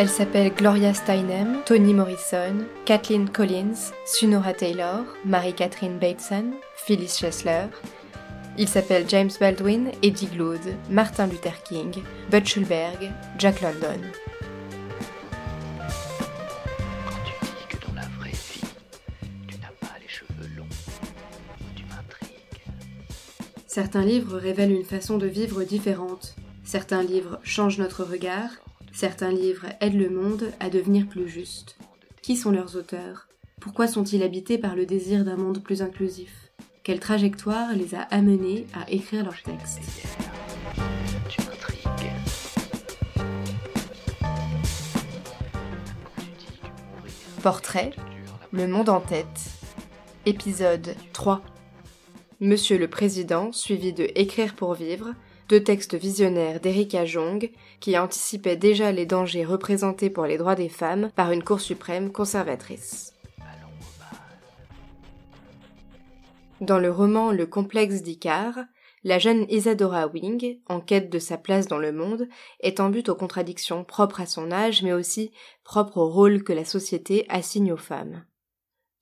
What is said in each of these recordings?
Elle s'appelle Gloria Steinem, Toni Morrison, Kathleen Collins, Sunora Taylor, Marie-Catherine Bateson, Phyllis Chesler. Il s'appelle James Baldwin, Eddie Glaude, Martin Luther King, Bud Schulberg, Jack London. Quand tu dis que dans la vraie vie, tu n'as pas les cheveux longs, tu m'intrigues. Certains livres révèlent une façon de vivre différente. Certains livres changent notre regard. Certains livres aident le monde à devenir plus juste. Qui sont leurs auteurs? Pourquoi sont-ils habités par le désir d'un monde plus inclusif? Quelle trajectoire les a amenés à écrire leurs textes? Portrait, le monde en tête. Épisode 3. Monsieur le Président, suivi de Écrire pour vivre, deux textes visionnaires d'Erika Jong, qui anticipaient déjà les dangers représentés pour les droits des femmes par une Cour suprême conservatrice. Dans le roman Le complexe d'Icare, la jeune Isadora Wing, en quête de sa place dans le monde, est en but aux contradictions propres à son âge, mais aussi propres au rôle que la société assigne aux femmes.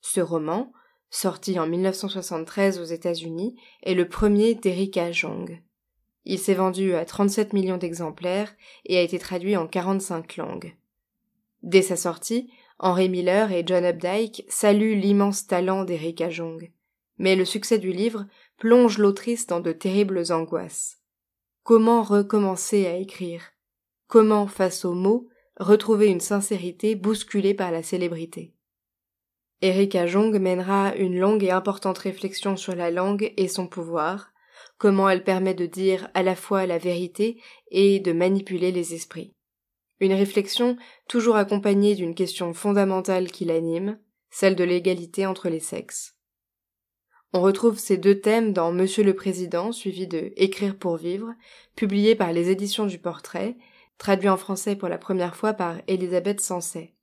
Ce roman, sorti en 1973 aux États-Unis, est le premier d'Erika Jong. Il s'est vendu à 37 millions d'exemplaires et a été traduit en 45 langues. Dès sa sortie, Henry Miller et John Updike saluent l'immense talent d'Erika Jong. Mais le succès du livre plonge l'autrice dans de terribles angoisses. Comment recommencer à écrire? Comment, face aux mots, retrouver une sincérité bousculée par la célébrité? Erika Jong mènera une longue et importante réflexion sur la langue et son pouvoir, comment elle permet de dire à la fois la vérité et de manipuler les esprits. Une réflexion toujours accompagnée d'une question fondamentale qui l'anime, celle de l'égalité entre les sexes. On retrouve ces deux thèmes dans Monsieur le Président, suivi de Écrire pour vivre, publié par les éditions du Portrait, traduit en français pour la première fois par Elisabeth Sansay.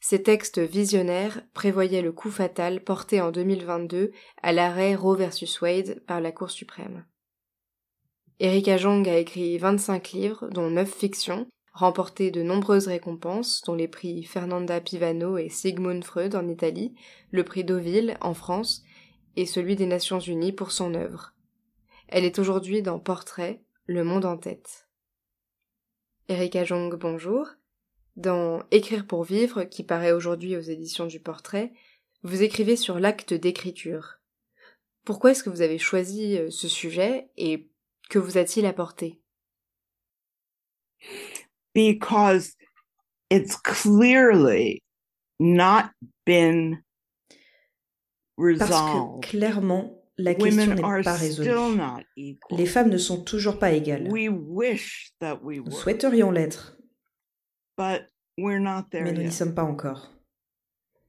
Ces textes visionnaires prévoyaient le coup fatal porté en 2022 à l'arrêt Roe versus Wade par la Cour suprême. Erika Jong a écrit 25 livres, dont 9 fictions, remporté de nombreuses récompenses, dont les prix Fernanda Pivano et Sigmund Freud en Italie, le prix Deauville en France et celui des Nations Unies pour son œuvre. Elle est aujourd'hui dans Portrait, Le monde en tête. Erika Jong, bonjour. Dans Écrire pour vivre, qui paraît aujourd'hui aux éditions du Portrait, vous écrivez sur l'acte d'écriture. Pourquoi est-ce que vous avez choisi euh, ce sujet et que vous a-t-il apporté? Because it's clearly not been Parce resolved. que clairement, la question Women n'est are pas still résolue. not equal. Les femmes ne sont toujours pas égales. We wish that we Nous were, souhaiterions l'être, but we're not there mais nous n'y yet. sommes pas encore.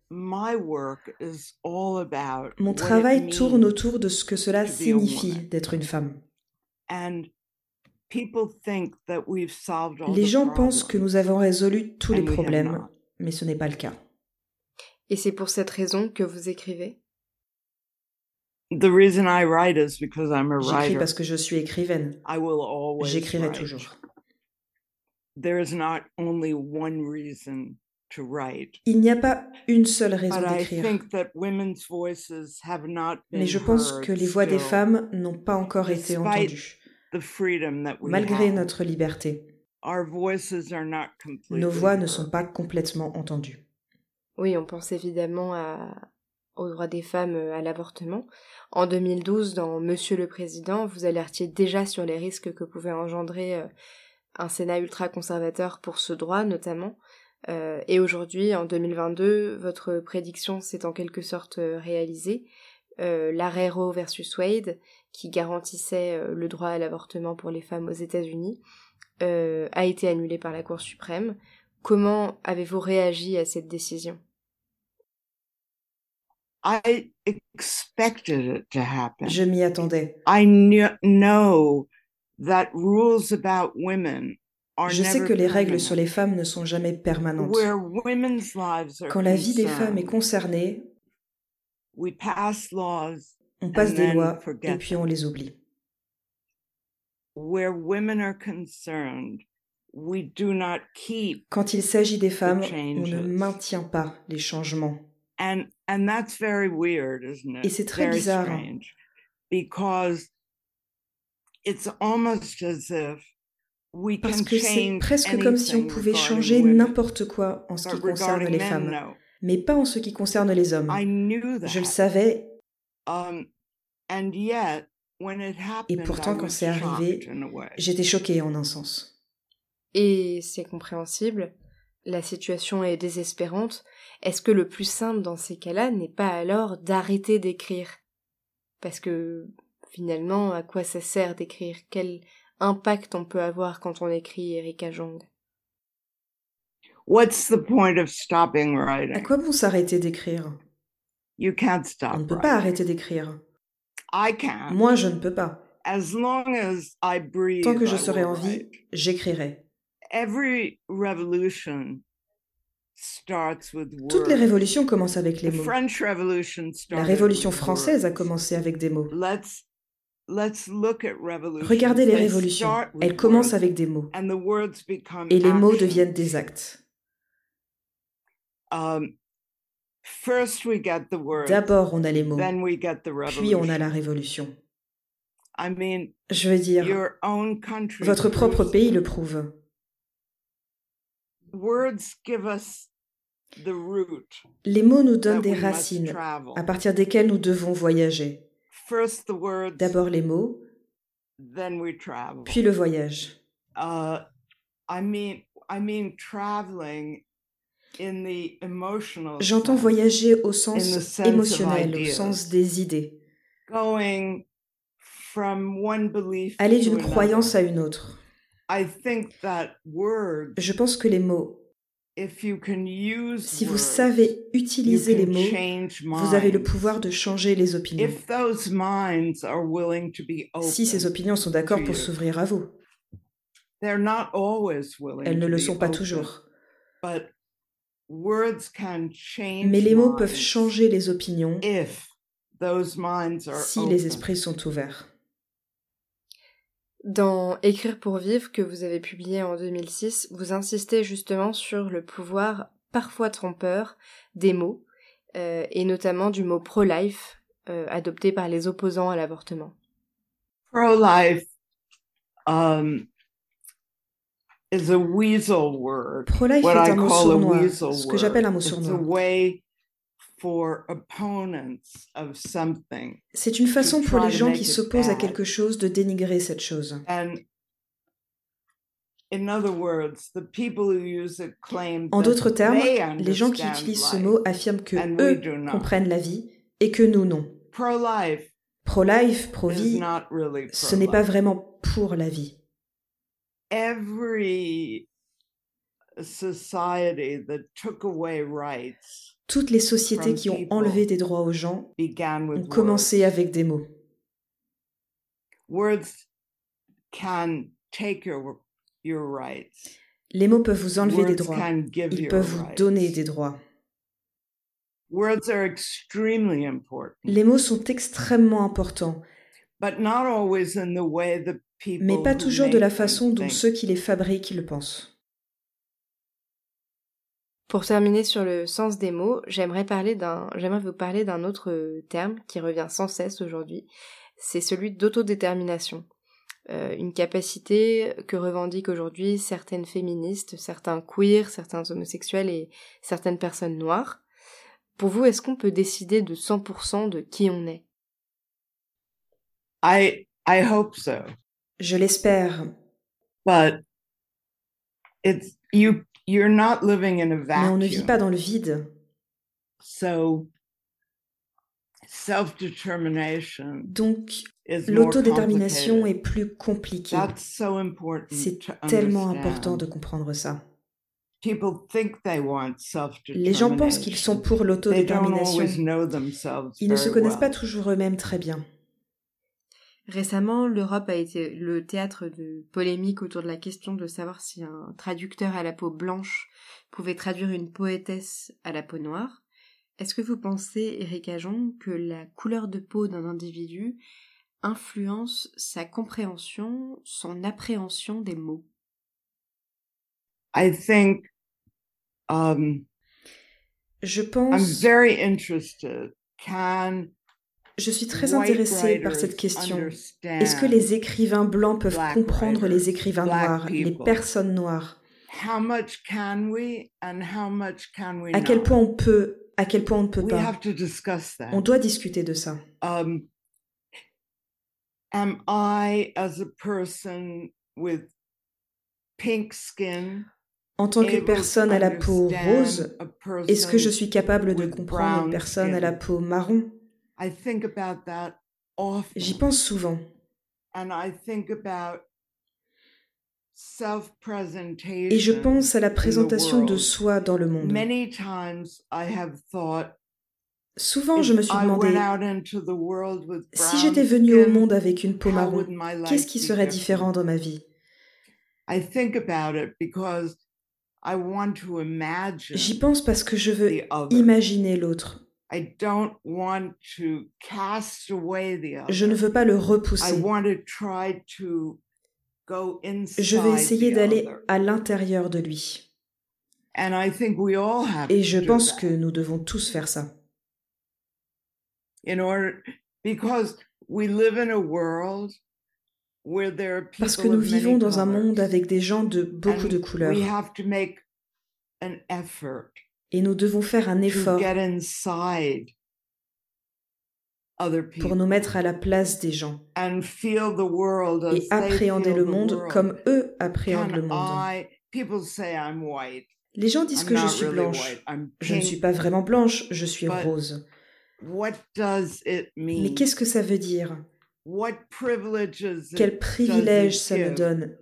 My work is all about Mon what it travail tourne means, autour de ce que cela to be a signifie woman. d'être une femme. and people think that we've solved all Les the gens pensent que nous avons résolu tous les problèmes, mais ce n'est pas le cas. Et c'est pour cette raison que vous écrivez? The reason I write is because I'm a J'écris writer. parce que je suis écrivaine. I will always J'écrirai write. toujours. There is not only one reason to write. Il n'y a pas une seule raison But I d'écrire, think that women's voices have not been mais je pense heard que les voix des femmes n'ont pas encore été despite entendues, the freedom that we malgré have. notre liberté. Our voices are not completely Nos voix ne heard. sont pas complètement entendues. Oui, on pense évidemment à... aux droits des femmes euh, à l'avortement. En 2012, dans Monsieur le Président, vous alertiez déjà sur les risques que pouvait engendrer euh, un Sénat ultra-conservateur pour ce droit, notamment. Euh, et aujourd'hui, en 2022, votre prédiction s'est en quelque sorte euh, réalisée. Euh, L'arrêt Roe versus Wade, qui garantissait euh, le droit à l'avortement pour les femmes aux États-Unis, euh, a été annulé par la Cour suprême. Comment avez-vous réagi à cette décision? I expected it to happen. Je m'y attendais. I kn- know that rules about women are Je sais que les règles sur les femmes ne sont jamais permanentes. Where women's lives are Quand la vie des femmes est concerned, concernée, we pass laws on passe and des lois et puis on les oublie. where women are concerned, we do not keep Quand il s'agit des femmes, on ne maintient pas les changements. and and that's very weird isn't it? Et c'est très Very bizarre. strange because it's almost as if we Parce que c'est presque comme si on pouvait changer n'importe quoi en ce qui concerne les femmes, mais pas en ce qui concerne les hommes. I knew that. Je le savais, Um, and yet, when it happened, pourtant, I quand was c'est arrivé, shocked in a way. j'étais choquée en un sens. Et c'est compréhensible, la situation est désespérante. Est-ce que le plus simple dans ces cas-là n'est pas alors d'arrêter d'écrire? Parce que finalement, à quoi ça sert d'écrire? Quel impact on peut avoir quand on écrit Erika Jong? What's the point of stopping À writing? quoi bon s'arrêter d'écrire? You can't On stop ne peut writing. pas arrêter d'écrire. I can. Moi, je ne peux pas. As long as I breathe, Tant que je serai en vie, j'écrirai. Every revolution starts with Toutes les révolutions commencent avec les mots. French Revolution La révolution française a commencé avec des mots. Regardez les révolutions. Elles commencent avec des mots. Et les mots deviennent des actes. Um, D'abord, on a les mots, puis on a la révolution. I mean, Je veux dire, your own country. votre propre pays le prouve. Les mots nous donnent des racines à partir desquelles nous devons voyager. First the words, D'abord les mots, then we travel. puis le voyage. uh, I mean, I mean traveling in the emotional. J'entends voyager au sens émotionnel, au sens des idées. Going from one belief Aller to d'une croyance à une autre. I think that words, Je pense que les mots, if you can use si vous savez utiliser les mots, vous avez le pouvoir de changer les opinions. Si ces opinions sont d'accord pour s'ouvrir à vous, they're not always willing elles ne le sont pas toujours. Mais les mots peuvent changer les opinions if those minds are si les esprits sont ouverts. Dans Écrire pour vivre, que vous avez publié en 2006, vous insistez justement sur le pouvoir parfois trompeur des mots, euh, et notamment du mot pro-life, euh, adopté par les opposants à l'avortement. Pro-life um, is a weasel word. Pro-life What est I un mot call a sournois, weasel ce que word. j'appelle un mot sournois. C'est une façon pour les gens qui s'opposent à quelque chose de dénigrer cette chose. And in other words, the people who use it claim En d'autres termes, les gens qui utilisent ce life. mot affirment que eux comprennent la vie et que nous non. Pro-life pro-vie, ce n'est pas vraiment pour la vie. Toutes les sociétés qui ont enlevé des droits aux gens ont commencé avec des mots. Les mots peuvent vous enlever des droits. Ils peuvent vous donner des droits. Les mots sont extrêmement importants, mais pas toujours de la façon dont ceux qui les fabriquent le pensent. Pour terminer sur le sens des mots, j'aimerais parler d'un, j'aimerais vous parler d'un autre euh, terme qui revient sans cesse aujourd'hui. C'est celui d'autodétermination. Euh, une capacité que revendiquent aujourd'hui certaines féministes, certains queers, certains homosexuels et certaines personnes noires. Pour vous, est-ce qu'on peut décider de 100% de qui on est? I I hope so, Je l'espère, but it's you. You're not living in a mais on ne vit pas dans le vide. So self-determination Donc, l'autodétermination est plus compliquée. That's so important C'est tellement understand. important de comprendre ça. People think they want Les gens pensent qu'ils sont pour l'autodétermination. Ils ne se connaissent well. pas toujours eux-mêmes très bien. Récemment, l'Europe a été le théâtre de polémiques autour de la question de savoir si un traducteur à la peau blanche pouvait traduire une poétesse à la peau noire. Est-ce que vous pensez, Eric Ajon, que la couleur de peau d'un individu influence sa compréhension, son appréhension des mots? I think um, Je I'm pense, very interested. Can je suis très intéressée par cette question. Est-ce que les écrivains blancs peuvent comprendre les écrivains noirs, les personnes noires? À quel point on peut, à quel point on ne peut pas? On doit discuter de ça. um, En tant que personne à la peau rose, est-ce que je suis capable de comprendre une personne à la peau marron? I think about that often, J'y pense souvent. and I think about self-presentation. Et je pense à la présentation de soi dans le monde. Many times I have thought, Souvent, je me suis demandé, went out into the world with si j'étais venue au monde avec une peau marron, qu'est-ce qui serait différent dans ma vie? J'y pense parce que je veux imaginer l'autre. I don't want to cast away the other. Je ne veux pas le I repousser. want to try to go inside Je veux essayer d'aller à l'intérieur de lui. And I think we all have Et to je pense que nous devons tous faire ça. in order because we live in a world where there are people Parce que nous vivons dans un monde avec des gens de beaucoup de couleurs. Et nous devons faire un effort pour nous mettre à la place des gens et appréhender le monde comme eux appréhendent le monde. Les gens disent que je suis blanche. Je ne suis pas vraiment blanche, je suis rose. Mais qu'est-ce que ça veut dire? Quel privilège ça me donne?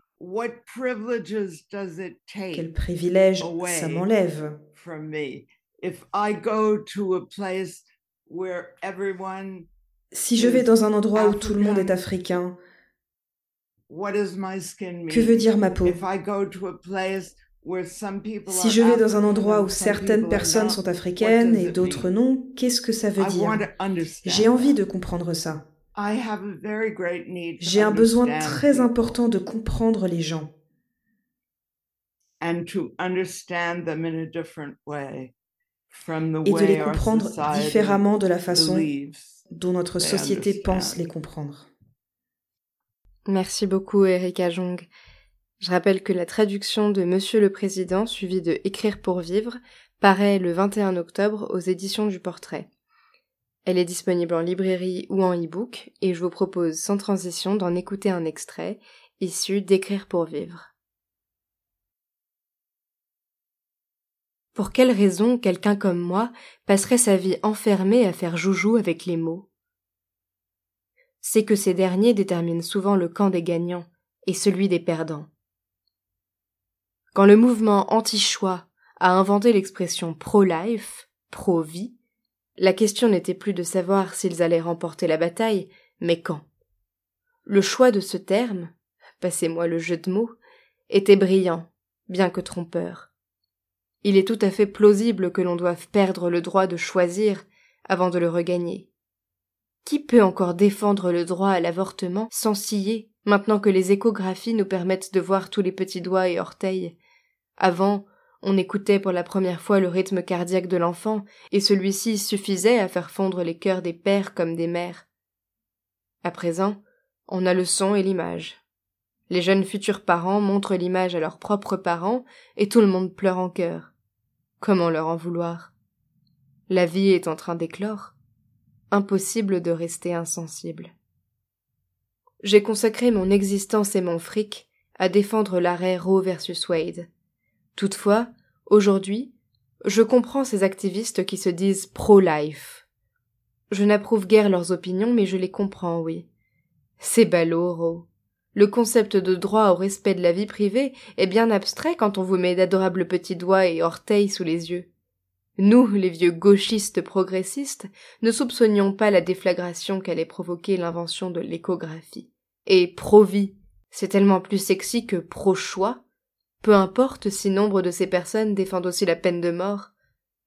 Quel privilège ça m'enlève? From me? If I go to a place where everyone, Si je vais dans un endroit où tout le monde est africain, que veut dire ma peau? Si je vais dans un endroit où certaines personnes sont africaines et d'autres non, qu'est-ce que ça veut dire? J'ai envie de comprendre ça. I have a very great need to J'ai un besoin très important de comprendre les gens and to understand them in a different way from the et de les comprendre différemment de la façon dont notre société pense les comprendre. Merci beaucoup, Erika Jong. Je rappelle que la traduction de Monsieur le Président, suivie de Écrire pour vivre, paraît le 21 octobre aux éditions du Portrait. Elle est disponible en librairie ou en e-book, et je vous propose sans transition d'en écouter un extrait, issu d'Écrire pour vivre. Pour quelle raison quelqu'un comme moi passerait sa vie enfermé à faire joujou avec les mots? C'est que ces derniers déterminent souvent le camp des gagnants et celui des perdants. Quand le mouvement anti-choix a inventé l'expression pro-life, pro-vie, la question n'était plus de savoir s'ils allaient remporter la bataille, mais quand. Le choix de ce terme, passez-moi le jeu de mots, était brillant, bien que trompeur. Il est tout à fait plausible que l'on doive perdre le droit de choisir avant de le regagner. Qui peut encore défendre le droit à l'avortement sans scier, maintenant que les échographies nous permettent de voir tous les petits doigts et orteils? Avant, on écoutait pour la première fois le rythme cardiaque de l'enfant, et celui-ci suffisait à faire fondre les cœurs des pères comme des mères. À présent, on a le son et l'image. Les jeunes futurs parents montrent l'image à leurs propres parents, et tout le monde pleure en cœur. Comment leur en vouloir? La vie est en train d'éclore. Impossible de rester insensible. J'ai consacré mon existence et mon fric à défendre l'arrêt Roe versus Wade. Toutefois, aujourd'hui, je comprends ces activistes qui se disent pro-life. Je n'approuve guère leurs opinions, mais je les comprends, oui. C'est ballot, Roe. Le concept de droit au respect de la vie privée est bien abstrait quand on vous met d'adorables petits doigts et orteils sous les yeux. Nous, les vieux gauchistes progressistes, ne soupçonnions pas la déflagration qu'allait provoquer l'invention de l'échographie. Et pro-vie, c'est tellement plus sexy que pro-choix. Peu importe si nombre de ces personnes défendent aussi la peine de mort,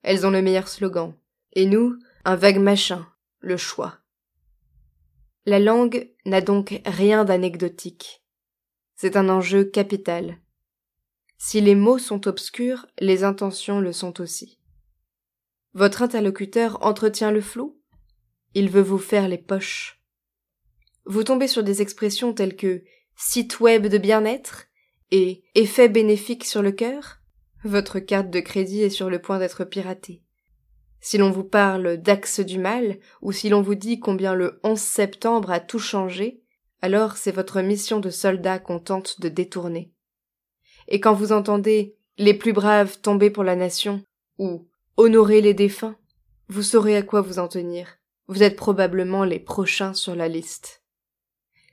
elles ont le meilleur slogan. Et nous, un vague machin, le choix. La langue n'a donc rien d'anecdotique. C'est un enjeu capital. Si les mots sont obscurs, les intentions le sont aussi. Votre interlocuteur entretient le flou Il veut vous faire les poches. Vous tombez sur des expressions telles que site web de bien-être et effet bénéfique sur le cœur Votre carte de crédit est sur le point d'être piratée. Si l'on vous parle d'axe du mal, ou si l'on vous dit combien le 11 septembre a tout changé, alors c'est votre mission de soldat qu'on tente de détourner. Et quand vous entendez les plus braves tomber pour la nation, ou honorer les défunts, vous saurez à quoi vous en tenir. Vous êtes probablement les prochains sur la liste.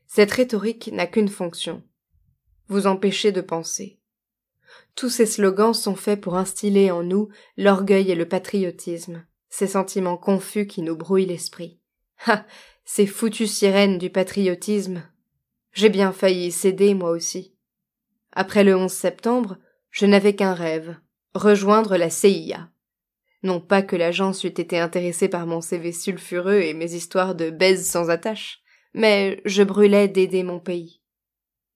Cette rhétorique n'a qu'une fonction. Vous empêcher de penser. Tous ces slogans sont faits pour instiller en nous l'orgueil et le patriotisme, ces sentiments confus qui nous brouillent l'esprit. Ah. Ces foutues sirènes du patriotisme. J'ai bien failli céder, moi aussi. Après le 11 septembre, je n'avais qu'un rêve. Rejoindre la CIA. Non pas que l'agence eût été intéressée par mon CV sulfureux et mes histoires de baise sans attache, mais je brûlais d'aider mon pays.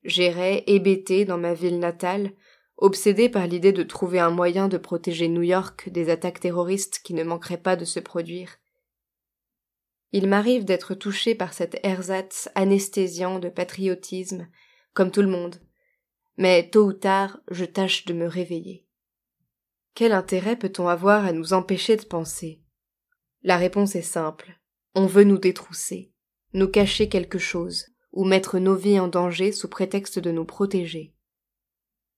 J'irais hébété dans ma ville natale, obsédé par l'idée de trouver un moyen de protéger New York des attaques terroristes qui ne manqueraient pas de se produire. Il m'arrive d'être touché par cet ersatz anesthésiant de patriotisme, comme tout le monde. Mais tôt ou tard, je tâche de me réveiller. Quel intérêt peut-on avoir à nous empêcher de penser? La réponse est simple. On veut nous détrousser, nous cacher quelque chose, ou mettre nos vies en danger sous prétexte de nous protéger.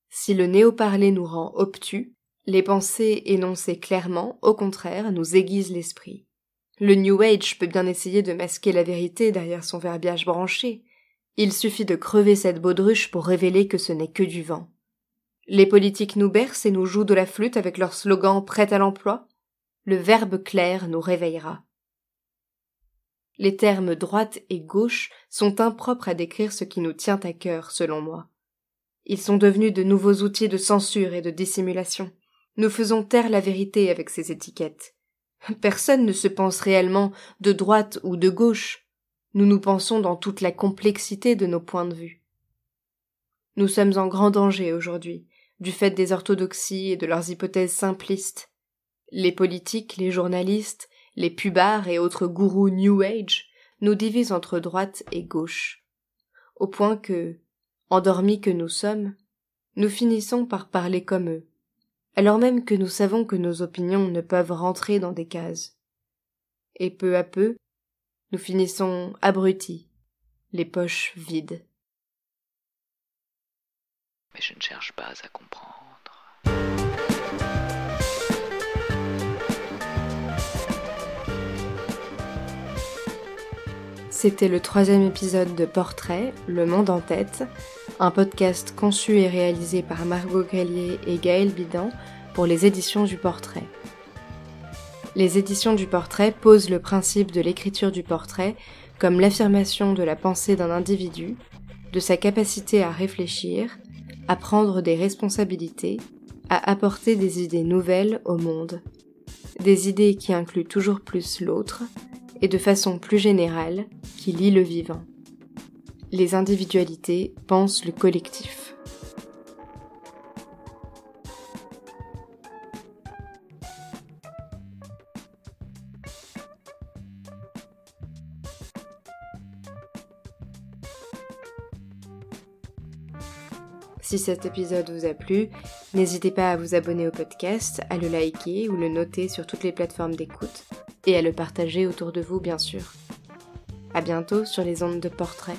Si le néo-parler nous rend obtus, les pensées énoncées clairement, au contraire, nous aiguisent l'esprit. Le New Age peut bien essayer de masquer la vérité derrière son verbiage branché. Il suffit de crever cette baudruche pour révéler que ce n'est que du vent. Les politiques nous bercent et nous jouent de la flûte avec leur slogan prêt à l'emploi. Le verbe clair nous réveillera. Les termes droite et gauche sont impropres à décrire ce qui nous tient à cœur, selon moi. Ils sont devenus de nouveaux outils de censure et de dissimulation. Nous faisons taire la vérité avec ces étiquettes. Personne ne se pense réellement de droite ou de gauche. Nous nous pensons dans toute la complexité de nos points de vue. Nous sommes en grand danger aujourd'hui, du fait des orthodoxies et de leurs hypothèses simplistes. Les politiques, les journalistes, les pubards et autres gourous New Age nous divisent entre droite et gauche, au point que, endormis que nous sommes, nous finissons par parler comme eux, alors même que nous savons que nos opinions ne peuvent rentrer dans des cases. Et peu à peu, nous finissons abrutis, les poches vides. Mais je ne cherche pas à comprendre. C'était le troisième épisode de Portrait, Le Monde en tête, un podcast conçu et réalisé par Margot Grelier et Gaël Bidan pour les éditions du Portrait. Les éditions du Portrait posent le principe de l'écriture du portrait comme l'affirmation de la pensée d'un individu, de sa capacité à réfléchir, à prendre des responsabilités, à apporter des idées nouvelles au monde. Des idées qui incluent toujours plus l'autre, et de façon plus générale, qui lie le vivant. Les individualités pensent le collectif. Si cet épisode vous a plu, n'hésitez pas à vous abonner au podcast, à le liker ou le noter sur toutes les plateformes d'écoute et à le partager autour de vous bien sûr. À bientôt sur les ondes de portrait.